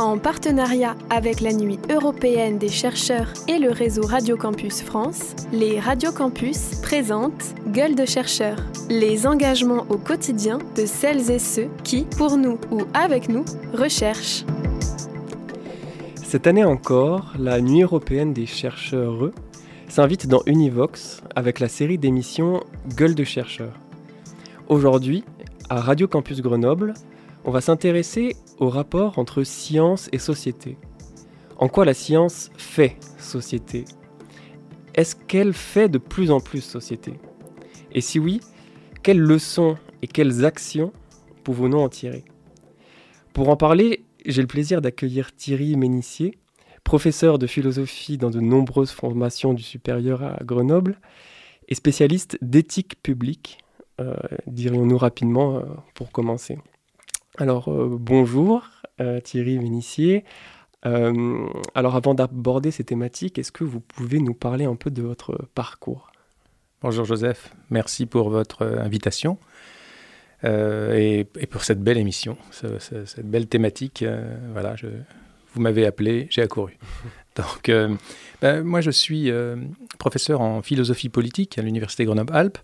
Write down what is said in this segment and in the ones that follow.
En partenariat avec la Nuit européenne des chercheurs et le réseau Radio Campus France, les Radio Campus présentent Gueule de chercheurs, les engagements au quotidien de celles et ceux qui, pour nous ou avec nous, recherchent. Cette année encore, la Nuit européenne des chercheurs s'invite dans Univox avec la série d'émissions Gueule de chercheurs. Aujourd'hui, à Radio Campus Grenoble, on va s'intéresser au rapport entre science et société. En quoi la science fait société? Est-ce qu'elle fait de plus en plus société? Et si oui, quelles leçons et quelles actions pouvons-nous en tirer? Pour en parler, j'ai le plaisir d'accueillir Thierry Ménissier, professeur de philosophie dans de nombreuses formations du supérieur à Grenoble et spécialiste d'éthique publique, euh, dirions-nous rapidement euh, pour commencer? Alors euh, bonjour euh, Thierry Vénissier. Euh, alors avant d'aborder ces thématiques, est-ce que vous pouvez nous parler un peu de votre parcours? Bonjour Joseph, merci pour votre invitation et, pour cette belle émission, cette belle thématique. voilà, vous m'avez appelé, j'ai accouru. Donc ben, moi je suis professeur en philosophie politique à l'Université Grenoble-Alpes.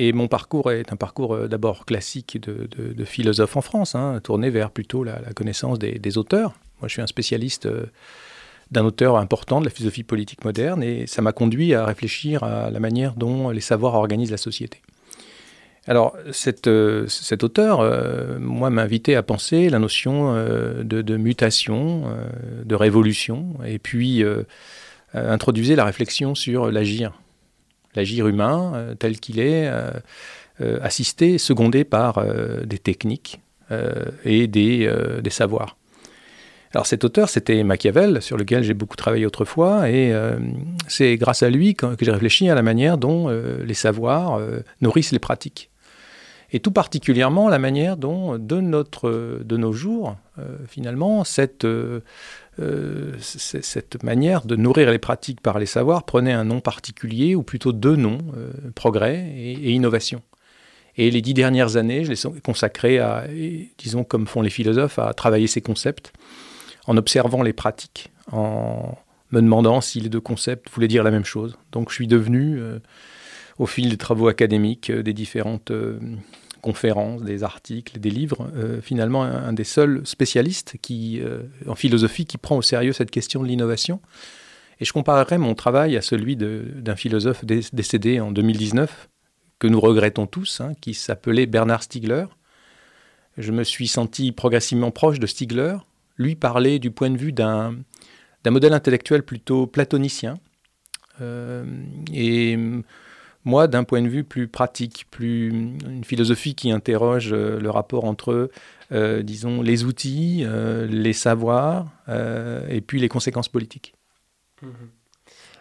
Et mon parcours est un parcours euh, d'abord classique de, philosophe en France, hein, tourné vers plutôt la, connaissance des, auteurs. Moi, je suis un spécialiste euh, d'un auteur important de la philosophie politique moderne, et ça m'a conduit à réfléchir à la manière dont les savoirs organisent la société. Alors, euh, cet auteur, moi, m'a invité à penser la notion de, mutation, de révolution, et puis introduisait la réflexion sur l'agir l'agir humain euh, tel qu'il est, euh, euh, assisté, secondé par des techniques et des, des, savoirs. Alors cet auteur, c'était Machiavel, sur lequel j'ai beaucoup travaillé autrefois, et c'est grâce à lui que, j'ai réfléchi à la manière dont les savoirs nourrissent les pratiques. Et tout particulièrement la manière dont, de, notre, de nos jours, finalement, cette cette manière de nourrir les pratiques par les savoirs prenait un nom particulier, ou plutôt deux noms, euh, progrès et, innovation. Et les dix dernières années, je les ai consacrées à, disons comme font les philosophes, à travailler ces concepts, en observant les pratiques, en me demandant si les deux concepts voulaient dire la même chose. Donc je suis devenu, euh, au fil des travaux académiques, des différentes conférences, des articles, des livres, euh, finalement un, des seuls spécialistes qui, euh, en philosophie qui prend au sérieux cette question de l'innovation. Et je comparerais mon travail à celui d'un philosophe décédé en 2019, que nous regrettons tous, hein, qui s'appelait Bernard Stiegler. Je me suis senti progressivement proche de Stiegler. Lui parlait du point de vue d'un modèle intellectuel plutôt platonicien. Euh, et moi, d'un point de vue plus pratique, plus une philosophie qui interroge euh, le rapport entre, euh, disons, les outils, euh, les savoirs et puis les conséquences politiques. Mhm.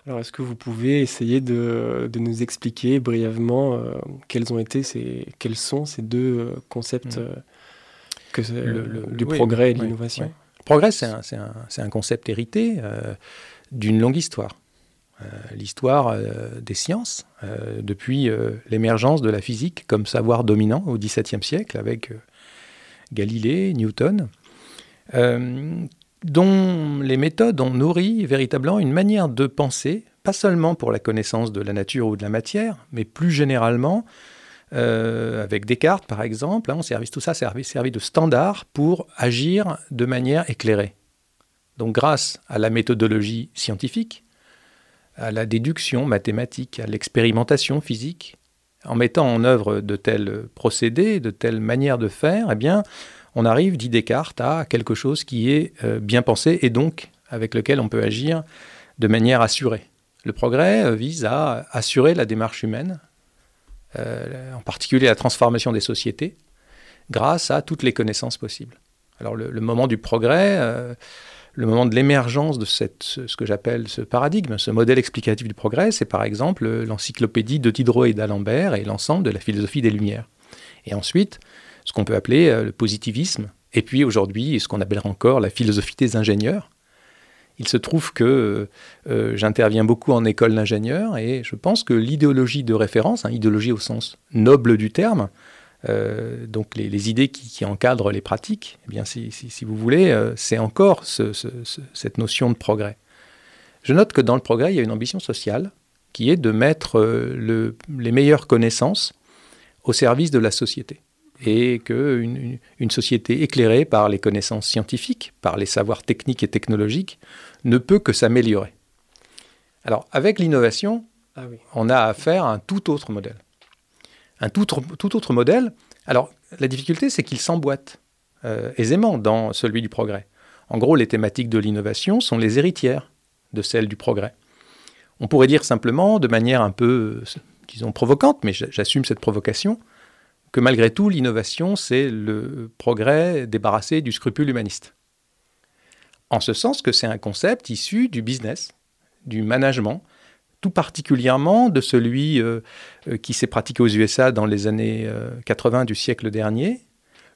Alors, est-ce que vous pouvez essayer de, nous expliquer brièvement quels ont été ces, quels sont ces deux concepts mhm. que du progrès et de l'innovation? Le progrès, c'est un, un, concept hérité d'une longue histoire. Euh, l'histoire euh, des sciences, euh, depuis l'émergence de la physique comme savoir dominant au XVIIe siècle avec Galilée, Newton, dont les méthodes ont nourri véritablement une manière de penser, pas seulement pour la connaissance de la nature ou de la matière, mais plus généralement, avec Descartes par exemple, hein, tout ça servi, servi de standard pour agir de manière éclairée. Donc grâce à la méthodologie scientifique, à la déduction mathématique, à l'expérimentation physique, en mettant en œuvre de tels procédés, de telles manières de faire, eh bien, on arrive, dit Descartes, à quelque chose qui est euh, bien pensé et donc avec lequel on peut agir de manière assurée. Le progrès euh, vise à assurer la démarche humaine, euh, en particulier la transformation des sociétés, grâce à toutes les connaissances possibles. Alors le, le moment du progrès, le moment de l'émergence de ce que j'appelle ce paradigme, ce modèle explicatif du progrès, c'est par exemple l'encyclopédie de Diderot et d'Alembert et l'ensemble de la philosophie des Lumières. Et ensuite, ce qu'on peut appeler euh, le positivisme, et puis aujourd'hui, ce qu'on appellera encore la philosophie des ingénieurs. Il se trouve que euh, j'interviens beaucoup en école d'ingénieurs et je pense que l'idéologie de référence, hein, idéologie au sens noble du terme, donc les, idées qui, encadrent les pratiques, eh bien, si, vous voulez, c'est encore cette notion de progrès. Je note que dans le progrès, il y a une ambition sociale qui est de mettre les meilleures connaissances au service de la société et qu'une une, société éclairée par les connaissances scientifiques, par les savoirs techniques et technologiques, ne peut que s'améliorer. Alors, avec l'innovation, ah on a affaire à un tout autre modèle. Un tout, autre modèle. Alors, la difficulté, c'est qu'il s'emboîte euh, aisément dans celui du progrès. En gros, les thématiques de l'innovation sont les héritières de celles du progrès. On pourrait dire simplement, de manière un peu, disons, provocante, mais j'assume cette provocation, que malgré tout, l'innovation, c'est le progrès débarrassé du scrupule humaniste. En ce sens que c'est un concept issu du business, du management, tout particulièrement de celui euh, euh, qui s'est pratiqué aux USA dans les années 80 euh, du siècle dernier,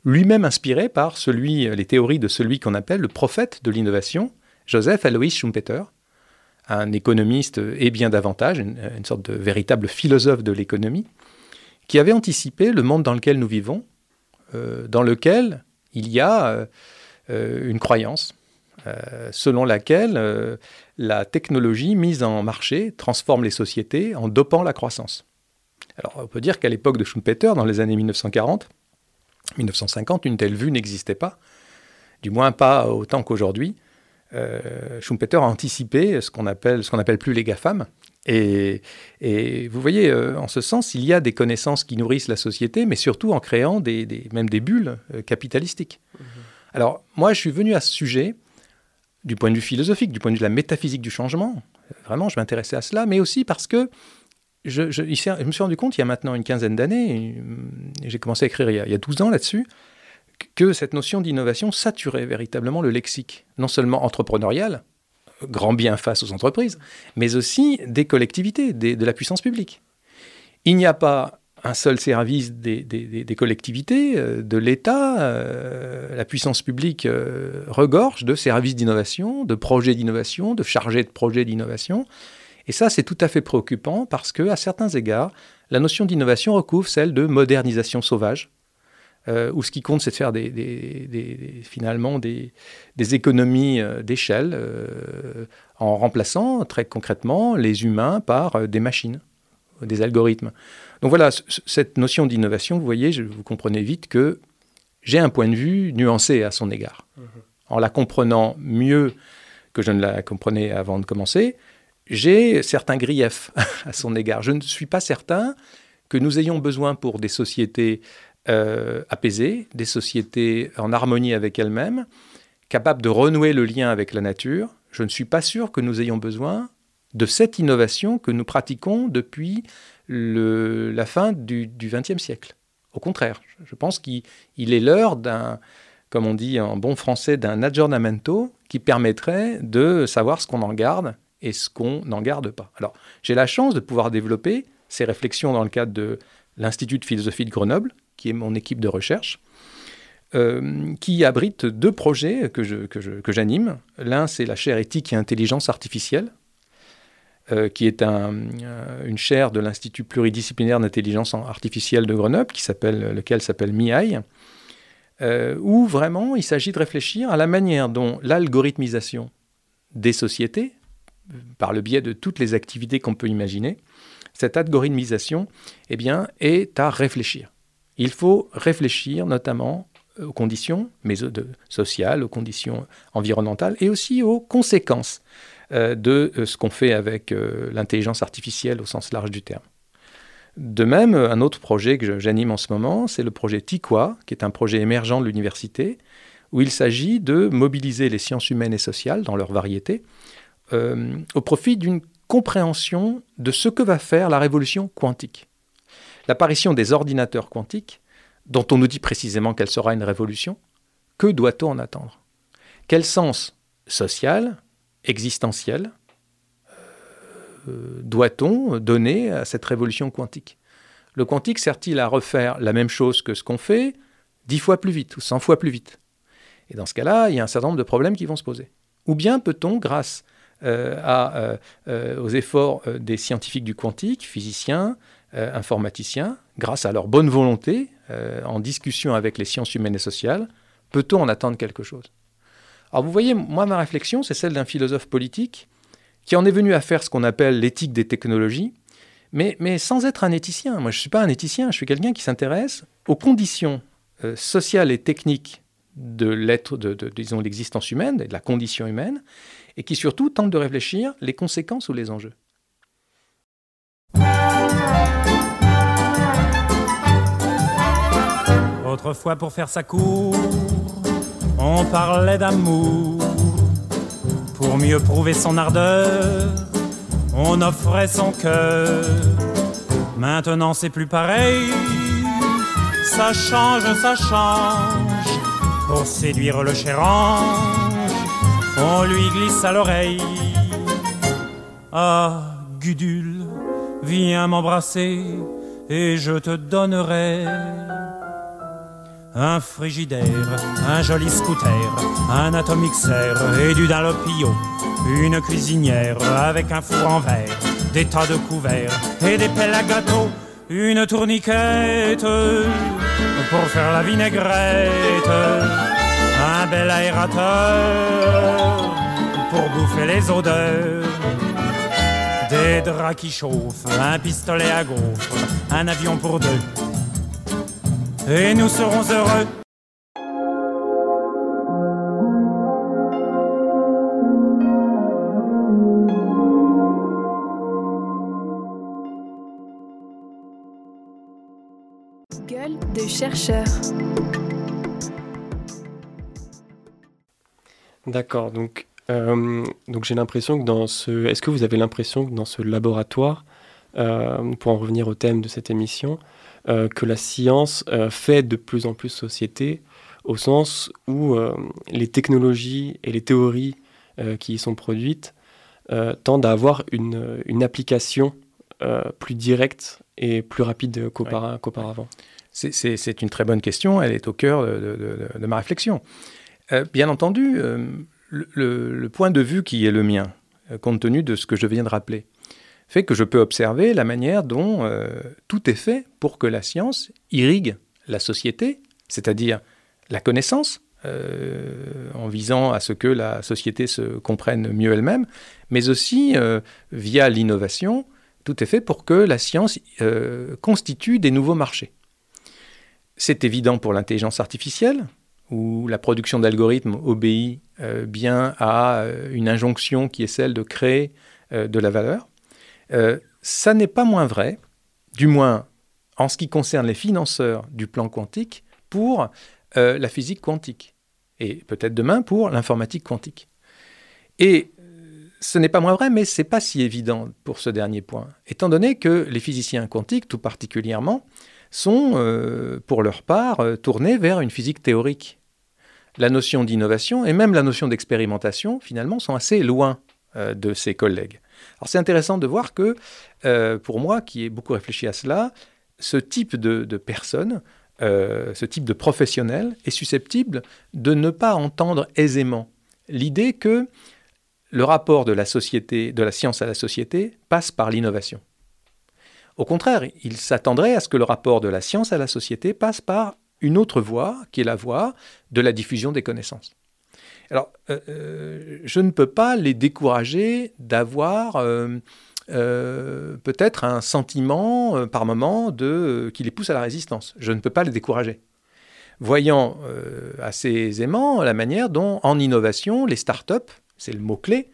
lui-même inspiré par les théories de celui qu'on appelle le prophète de l'innovation, Joseph Alois Schumpeter, un économiste et bien davantage, une sorte de véritable philosophe de l'économie, qui avait anticipé le monde dans lequel nous vivons, dans lequel il y a une croyance selon laquelle la technologie mise en marché transforme les sociétés en dopant la croissance. Alors on peut dire qu'à l'époque de Schumpeter, dans les années 1940, 1950, une telle vue n'existait pas, du moins pas autant qu'aujourd'hui. Schumpeter a anticipé ce qu'on appelle, ce qu'on appelle plus les GAFAM, et, vous voyez, euh, en ce sens, il y a des connaissances qui nourrissent la société, mais surtout en créant des, même des bulles euh, capitalistiques. Mhm. Alors, moi, je suis venu à ce sujet du point de vue philosophique, du point de vue de la métaphysique du changement. Vraiment, je m'intéressais à cela, mais aussi parce que je, me suis rendu compte, il y a maintenant une quinzaine d'années, j'ai commencé à écrire il y a, il y a 12 ans là-dessus, que cette notion d'innovation saturait véritablement le lexique, non seulement entrepreneurial, grand bien face aux entreprises, mais aussi des collectivités, de la puissance publique. Il n'y a pas un seul service des, collectivités, euh, de l'État, euh, la puissance publique euh, regorge de services d'innovation, de projets d'innovation, de chargés de projets d'innovation. Et ça, c'est tout à fait préoccupant parce que, à certains égards, la notion d'innovation recouvre celle de modernisation sauvage, où ce qui compte, c'est de faire finalement des, économies d'échelle en remplaçant très concrètement les humains par des machines, des algorithmes. Donc voilà, cette notion d'innovation, vous voyez, je, vous comprenez vite que j'ai un point de vue nuancé à son égard. Mmh en la comprenant mieux que je ne la comprenais avant de commencer, j'ai certains griefs à son égard. Je ne suis pas certain que nous ayons besoin pour des sociétés euh, apaisées, des sociétés en harmonie avec elles-mêmes, capables de renouer le lien avec la nature, je ne suis pas sûr que nous ayons besoin de cette innovation que nous pratiquons depuis la fin du XXe siècle. Au contraire, je pense qu'il est l'heure d'un, comme on dit en bon français, d'un aggiornamento qui permettrait de savoir ce qu'on en garde et ce qu'on n'en garde pas. Alors, j'ai la chance de pouvoir développer ces réflexions dans le cadre de l'Institut de philosophie de Grenoble, qui est mon équipe de recherche, euh, qui abrite deux projets que, j'anime. L'un, c'est la chaire éthique et intelligence artificielle, euh, qui est euh, une chaire de l'Institut pluridisciplinaire d'intelligence artificielle de Grenoble, s'appelle, lequel s'appelle MIAI, où vraiment il s'agit de réfléchir à la manière dont l'algorithmisation des sociétés, par le biais de toutes les activités qu'on peut imaginer, cette algorithmisation eh bien, est à réfléchir. Il faut réfléchir notamment euh, aux conditions sociales, aux conditions environnementales et aussi aux conséquences euh, de euh, ce qu'on fait avec l'intelligence artificielle au sens large du terme. De même, un autre projet que j'anime en ce moment, c'est le projet TIQUA, qui est un projet émergent de l'université, où il s'agit de mobiliser les sciences humaines et sociales dans leur variété au profit d'une compréhension de ce que va faire la révolution quantique. L'apparition des ordinateurs quantiques, dont on nous dit précisément qu'elle sera une révolution, que doit-on en attendre? Quel sens social, existentiel, euh, doit-on donner à cette révolution quantique? Le quantique sert-il à refaire la même chose que ce qu'on fait dix fois plus vite ou cent fois plus vite? Et dans ce cas-là, il y a un certain nombre de problèmes qui vont se poser. Ou bien peut-on, grâce euh, euh, aux efforts des scientifiques du quantique, physiciens, informaticiens, grâce à leur bonne volonté, en discussion avec les sciences humaines et sociales, peut-on en attendre quelque chose? Alors vous voyez, moi, ma réflexion, c'est celle d'un philosophe politique qui en est venu à faire ce qu'on appelle l'éthique des technologies, mais, mais, sans être un éthicien. Moi, je ne suis pas un éthicien, je suis quelqu'un qui s'intéresse aux conditions sociales et techniques de l'être, disons, l'existence humaine, de la condition humaine, et qui surtout tente de réfléchir les conséquences ou les enjeux. Autrefois, pour faire sa cour, on parlait d'amour. Pour mieux prouver son ardeur, on offrait son cœur. Maintenant, c'est plus pareil. Ça change, ça change. Pour séduire le cher ange, on lui glisse à l'oreille. Ah, Gudule, viens m'embrasser et je te donnerai un frigidaire, un joli scooter, un atomixer et du Dalopio, une cuisinière avec un four en verre, des tas de couverts et des pelles à gâteau, une tourniquette pour faire la vinaigrette, un bel aérateur pour bouffer les odeurs. Des draps qui chauffent, un pistolet à gaufres, un avion pour deux. Et nous serons heureux. Gueule de chercheur. D'accord, donc, euh, donc j'ai l'impression que dans ce... Est-ce que vous avez l'impression que dans ce laboratoire, euh, pour en revenir au thème de cette émission, euh, que la science fait de plus en plus société, au sens où les technologies et les théories qui y sont produites tendent à avoir une, une application plus directe et plus rapide qu'auparavant. C'est une très bonne question, elle est au cœur de, de, de ma réflexion. Euh, bien entendu, euh, le, point de vue qui est le mien, euh, compte tenu de ce que je viens de rappeler, fait que je peux observer la manière dont tout est fait pour que la science irrigue la société, c'est-à-dire la connaissance, en visant à ce que la société se comprenne mieux elle-même, mais aussi via l'innovation, tout est fait pour que la science constitue des nouveaux marchés. C'est évident pour l'intelligence artificielle, où la production d'algorithmes obéit euh, bien à euh, une injonction qui est celle de créer euh, de la valeur. Ça n'est pas moins vrai, du moins en ce qui concerne les financeurs du plan quantique, pour la physique quantique, et peut-être demain pour l'informatique quantique. Et ce n'est pas moins vrai, mais ce n'est pas si évident pour ce dernier point, étant donné que les physiciens quantiques, tout particulièrement, sont, pour leur part, tournés vers une physique théorique la notion d'innovation et même la notion d'expérimentation, finalement, sont assez loin euh, de ses collègues. C'est intéressant de voir que, euh, pour moi, qui ai beaucoup réfléchi à cela, ce type de, personne, euh, ce type de professionnel est susceptible de ne pas entendre aisément l'idée que le rapport de la science à la société, passe par l'innovation. Au contraire, il s'attendrait à ce que le rapport de la science à la société passe par une autre voie, qui est la voie de la diffusion des connaissances. Alors, euh, euh, je ne peux pas les décourager d'avoir euh, peut-être un sentiment par moment de, qui les pousse à la résistance. Je ne peux pas les décourager. Voyant assez aisément la manière dont, en innovation, les startups, c'est le mot-clé,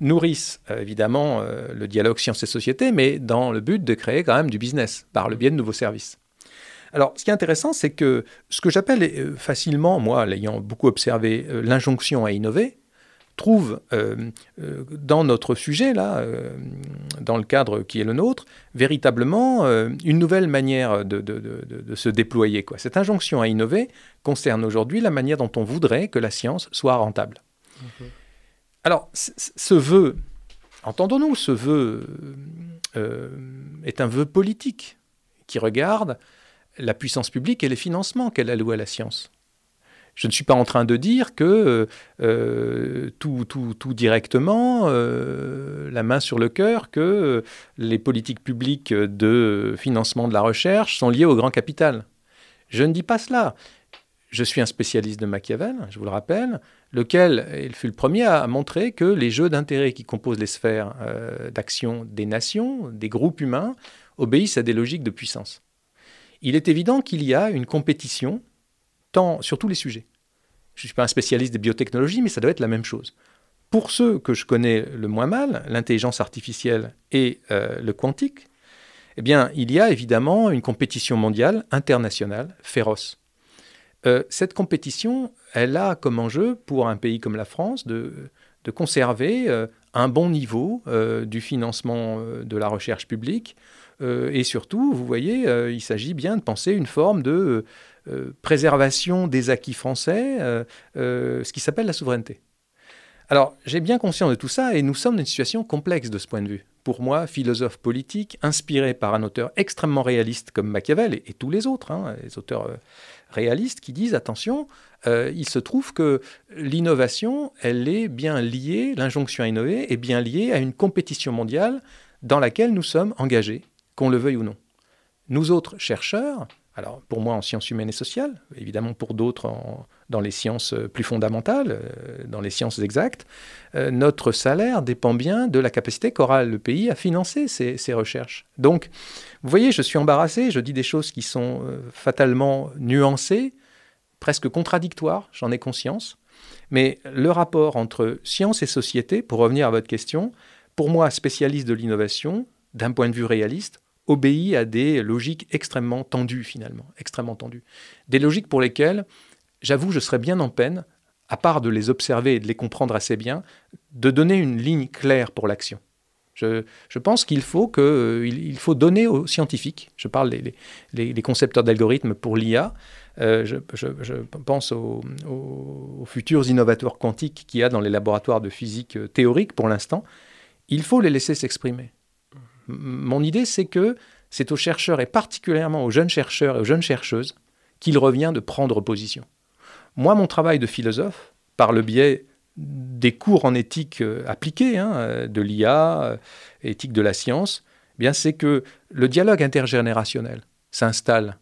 nourrissent évidemment le dialogue sciences et société, mais dans le but de créer quand même du business par le biais de nouveaux services. Alors, ce qui est intéressant, c'est que ce que j'appelle euh, facilement, moi, l'ayant beaucoup observé, euh, l'injonction à innover, trouve euh, dans notre sujet, là, dans le cadre qui est le nôtre, véritablement une nouvelle manière de, se déployer. Quoi. Cette injonction à innover concerne aujourd'hui la manière dont on voudrait que la science soit rentable. Alors, ce vœu, entendons-nous, ce vœu est un vœu politique qui regarde la puissance publique et les financements qu'elle alloue à la science. Je ne suis pas en train de dire que euh, tout, tout, directement, euh, la main sur le cœur, que les politiques publiques de financement de la recherche sont liées au grand capital. Je ne dis pas cela. Je suis un spécialiste de Machiavel, je vous le rappelle, lequel fut le premier à montrer que les jeux d'intérêt qui composent les sphères euh, d'action des nations, des groupes humains, obéissent à des logiques de puissance. Il est évident qu'il y a une compétition tant sur tous les sujets. Je ne suis pas un spécialiste des biotechnologies, mais ça doit être la même chose. Pour ceux que je connais le moins mal, l'intelligence artificielle et euh, le quantique, eh bien, il y a évidemment une compétition mondiale, internationale, féroce. Euh, cette compétition, elle a comme enjeu pour un pays comme la France de, conserver euh, un bon niveau du financement de la recherche publique. Et surtout, vous voyez, il s'agit bien de penser une forme de préservation des acquis français, ce qui s'appelle la souveraineté. Alors, j'ai bien conscience de tout ça et nous sommes dans une situation complexe de ce point de vue. Pour moi, philosophe politique, inspiré par un auteur extrêmement réaliste comme Machiavel et, tous les autres, hein, les auteurs réalistes qui disent attention, euh, il se trouve que l'innovation, elle est bien liée, l'injonction à innover est bien liée à une compétition mondiale dans laquelle nous sommes engagés, qu'on le veuille ou non. Nous autres chercheurs, alors pour moi en sciences humaines et sociales, évidemment pour d'autres dans les sciences plus fondamentales, euh, dans les sciences exactes, euh, notre salaire dépend bien de la capacité qu'aura le pays à financer ces, recherches. Donc, vous voyez, je suis embarrassé, je dis des choses qui sont euh, fatalement nuancées, presque contradictoires, j'en ai conscience, mais le rapport entre science et société, pour revenir à votre question, pour moi, spécialiste de l'innovation, d'un point de vue réaliste, obéit à des logiques extrêmement tendues finalement, extrêmement tendues. Des logiques pour lesquelles, j'avoue, je serais bien en peine, à part de les observer et de les comprendre assez bien, de donner une ligne claire pour l'action. Je, pense qu'il faut, il, faut donner aux scientifiques, je parle des les, concepteurs d'algorithmes pour l'IA, euh, je, pense aux, aux, futurs innovateurs quantiques qu'il y a dans les laboratoires de physique théorique pour l'instant, il faut les laisser s'exprimer mon idée, c'est que c'est aux chercheurs, et particulièrement aux jeunes chercheurs et aux jeunes chercheuses, qu'il revient de prendre position. Moi, mon travail de philosophe, par le biais des cours en éthique euh, appliquée, hein, de l'IA, euh, éthique de la science, eh bien c'est que le dialogue intergénérationnel s'installe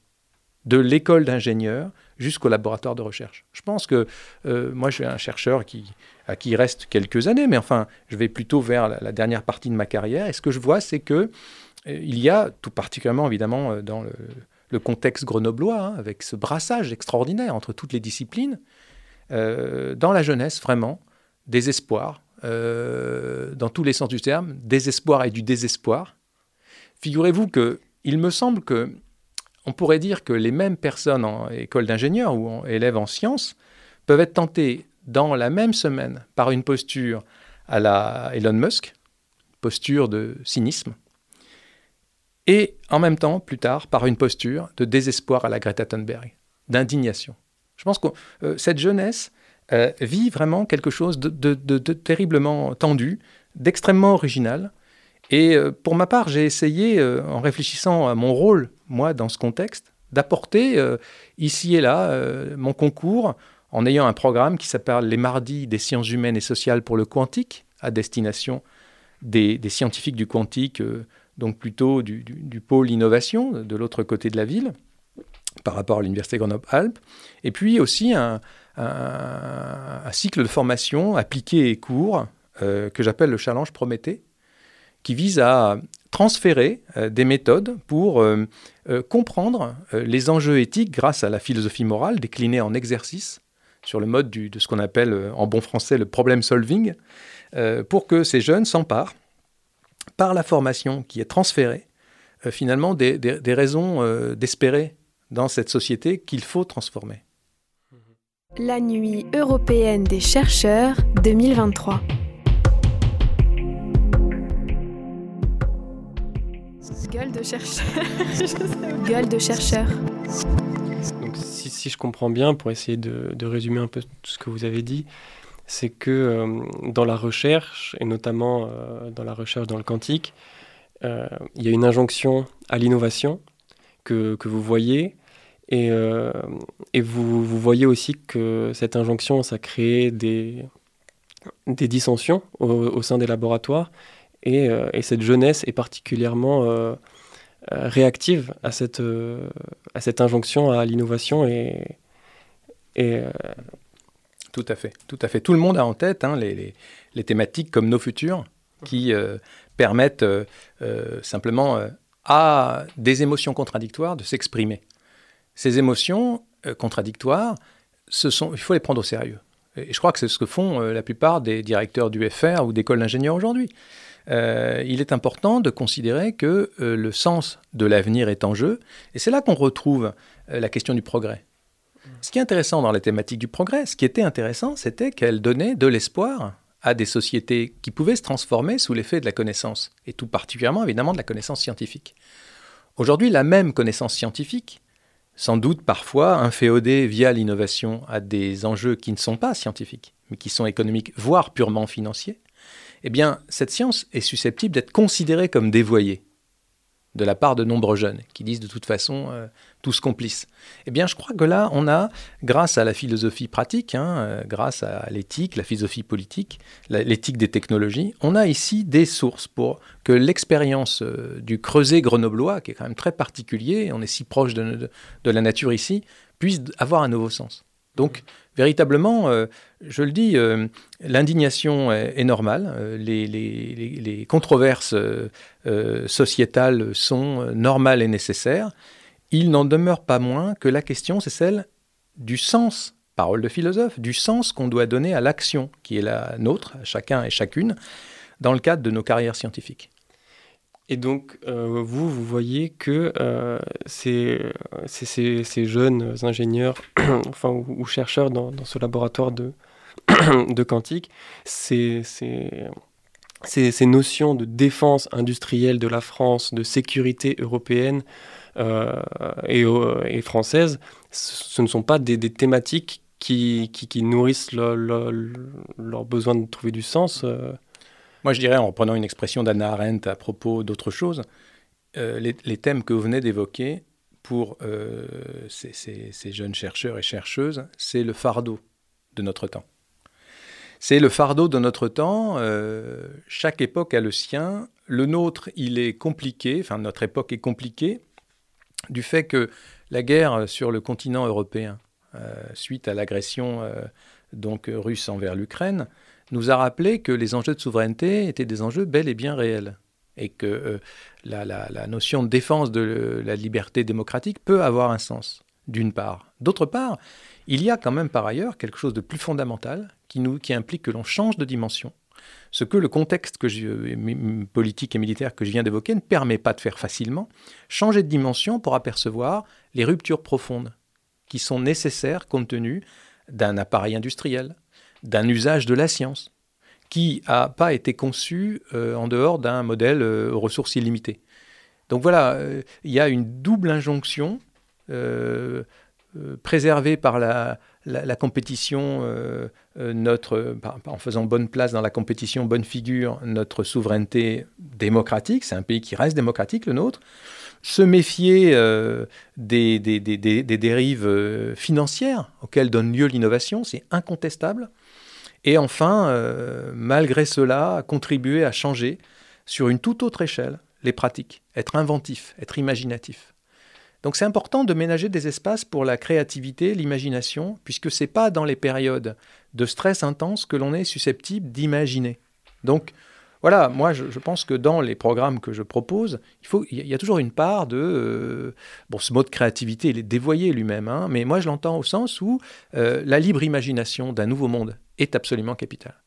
de l'école d'ingénieurs jusqu'au laboratoire de recherche. Je pense que moi, je suis un chercheur qui, à qui il reste quelques années, mais enfin, je vais plutôt vers la, dernière partie de ma carrière. Et ce que je vois, c'est que euh, il y a, tout particulièrement évidemment euh, dans le, contexte grenoblois, hein, avec ce brassage extraordinaire entre toutes les disciplines, euh, dans la jeunesse, vraiment, des espoirs, dans tous les sens du terme, des espoirs et du désespoir. Figurez-vous que il me semble que on pourrait dire que les mêmes personnes en école d'ingénieur ou en élèves en sciences peuvent être tentées dans la même semaine par une posture à la Elon Musk, posture de cynisme, et en même temps, plus tard, par une posture de désespoir à la Greta Thunberg, d'indignation. Je pense que euh, cette jeunesse euh, vit vraiment quelque chose de, terriblement tendu, d'extrêmement original. Et euh, pour ma part, j'ai essayé, en réfléchissant à mon rôle, moi, dans ce contexte, d'apporter ici et là mon concours en ayant un programme qui s'appelle les mardis des sciences humaines et sociales pour le quantique, à destination des, scientifiques du quantique, euh, donc plutôt du, pôle innovation de l'autre côté de la ville, par rapport à l'Université Grenoble-Alpes, et puis aussi un, cycle de formation appliqué et court euh, que j'appelle le Challenge Prométhée, qui vise à transférer euh, des méthodes pour comprendre les enjeux éthiques grâce à la philosophie morale déclinée en exercice sur le mode de ce qu'on appelle euh, en bon français le problem solving, euh, pour que ces jeunes s'emparent, par la formation qui est transférée, euh, finalement des, raisons d'espérer dans cette société qu'il faut transformer. La nuit européenne des chercheurs 2023. Gueule de chercheur. Gueule de chercheur si je comprends bien, pour essayer de, résumer un peu tout ce que vous avez dit, c'est que euh, dans la recherche, et notamment euh, dans la recherche dans le quantique, euh, il y a une injonction à l'innovation que, vous voyez, et, vous, voyez aussi que cette injonction, ça crée des dissensions au, sein des laboratoires, et, et, cette jeunesse est particulièrement réactive à cette, à cette injonction à l'innovation et, tout à fait, tout à fait. Tout le monde a en tête hein, les, thématiques comme nos futurs qui permettent simplement à des émotions contradictoires de s'exprimer. Ces émotions contradictoires, il faut les prendre au sérieux. Et je crois que c'est ce que font la plupart des directeurs du FR ou d'écoles d'ingénieurs aujourd'hui. Euh, il est important de considérer que euh, le sens de l'avenir est en jeu, et c'est là qu'on retrouve euh, la question du progrès. Ce qui est intéressant dans la thématique du progrès, ce qui était intéressant, c'était qu'elle donnait de l'espoir à des sociétés qui pouvaient se transformer sous l'effet de la connaissance, et tout particulièrement évidemment de la connaissance scientifique. Aujourd'hui, la même connaissance scientifique, sans doute parfois inféodée via l'innovation à des enjeux qui ne sont pas scientifiques, mais qui sont économiques, voire purement financiers, eh bien, cette science est susceptible d'être considérée comme dévoyée de la part de nombreux jeunes qui disent de toute façon euh, tous complices. Eh bien, je crois que là, on a, grâce à la philosophie pratique, hein, euh, grâce à l'éthique, la philosophie politique, l'éthique des technologies, on a ici des sources pour que l'expérience euh, du creuset grenoblois, qui est quand même très particulier, on est si proche de la nature ici, puisse avoir un nouveau sens. Donc, véritablement, euh, je le dis, euh, l'indignation est, normale, euh, les, controverses sociétales sont normales et nécessaires. Il n'en demeure pas moins que la question, c'est celle du sens, parole de philosophe, du sens qu'on doit donner à l'action qui est la nôtre, chacun et chacune, dans le cadre de nos carrières scientifiques. Et donc, euh, vous, vous voyez que euh, ces, jeunes ingénieurs enfin, ou, chercheurs dans, ce laboratoire de, quantique, ces, notions de défense industrielle de la France, de sécurité européenne euh, et, française, ce ne sont pas des, thématiques qui, nourrissent leur, besoin de trouver du sens moi, je dirais, en reprenant une expression d'Anna Arendt à propos d'autre chose, euh, les, thèmes que vous venez d'évoquer pour euh, ces, jeunes chercheurs et chercheuses, c'est le fardeau de notre temps. C'est le fardeau de notre temps. Euh, chaque époque a le sien. Le nôtre, il est compliqué. Enfin, notre époque est compliquée du fait que la guerre sur le continent européen, suite à l'agression donc russe envers l'Ukraine, nous a rappelé que les enjeux de souveraineté étaient des enjeux bel et bien réels et que euh, la, notion de défense de la liberté démocratique peut avoir un sens, d'une part. D'autre part, il y a quand même par ailleurs quelque chose de plus fondamental qui, implique que l'on change de dimension, ce que le contexte je, politique et militaire que je viens d'évoquer ne permet pas de faire facilement, changer de dimension pour apercevoir les ruptures profondes qui sont nécessaires compte tenu d'un appareil industriel, d'un usage de la science qui n'a pas été conçu euh, en dehors d'un modèle euh, aux ressources illimitées. Donc voilà, euh, il y a une double injonction préservée par la, la, compétition, notre, en faisant bonne place dans la compétition, bonne figure, notre souveraineté démocratique, c'est un pays qui reste démocratique, le nôtre, se méfier des, des, des, des, dérives financières auxquelles donne lieu l'innovation, c'est incontestable. Et enfin, euh, malgré cela, contribuer à changer sur une toute autre échelle les pratiques, être inventif, être imaginatif. Donc c'est important de ménager des espaces pour la créativité, l'imagination, puisque ce n'est pas dans les périodes de stress intense que l'on est susceptible d'imaginer. Donc voilà, moi je, pense que dans les programmes que je propose, il, y a toujours une part de... Euh, bon, ce mot de créativité, il est dévoyé lui-même, hein, mais moi je l'entends au sens où euh, la libre imagination d'un nouveau monde est absolument capitale.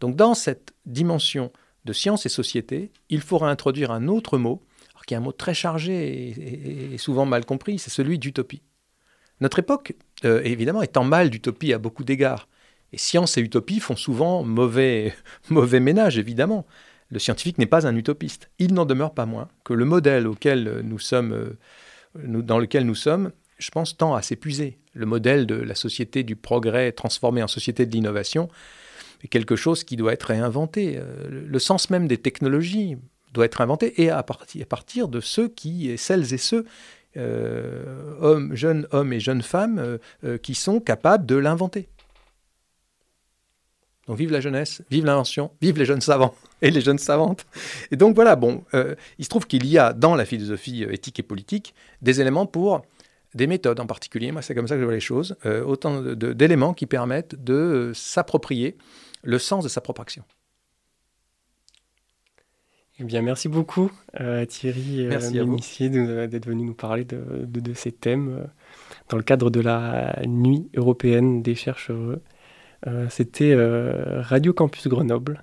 Donc dans cette dimension de science et société, il faudra introduire un autre mot, qui est un mot très chargé et, souvent mal compris, c'est celui d'utopie. Notre époque, euh, évidemment, est en mal d'utopie à beaucoup d'égards. Et science et utopie font souvent mauvais, ménage, évidemment. Le scientifique n'est pas un utopiste. Il n'en demeure pas moins que le modèle auquel nous sommes, euh, dans lequel nous sommes, je pense, tend à s'épuiser. Le modèle de la société du progrès transformé en société de l'innovation est quelque chose qui doit être réinventé. Euh, le sens même des technologies doit être inventé et à partir, à partir de ceux qui, celles et ceux, euh, hommes, jeunes hommes et jeunes femmes, qui sont capables de l'inventer. Donc vive la jeunesse, vive l'invention, vive les jeunes savants et les jeunes savantes. Et donc voilà, bon, euh, il se trouve qu'il y a dans la philosophie euh, éthique et politique des éléments pour des méthodes en particulier, moi c'est comme ça que je vois les choses, euh, autant d'éléments qui permettent de s'approprier le sens de sa propre action. Eh bien, merci beaucoup Thierry merci d'être venu nous parler de, de, ces thèmes dans le cadre de la Nuit européenne des chercheurs. C'était Radio Campus Grenoble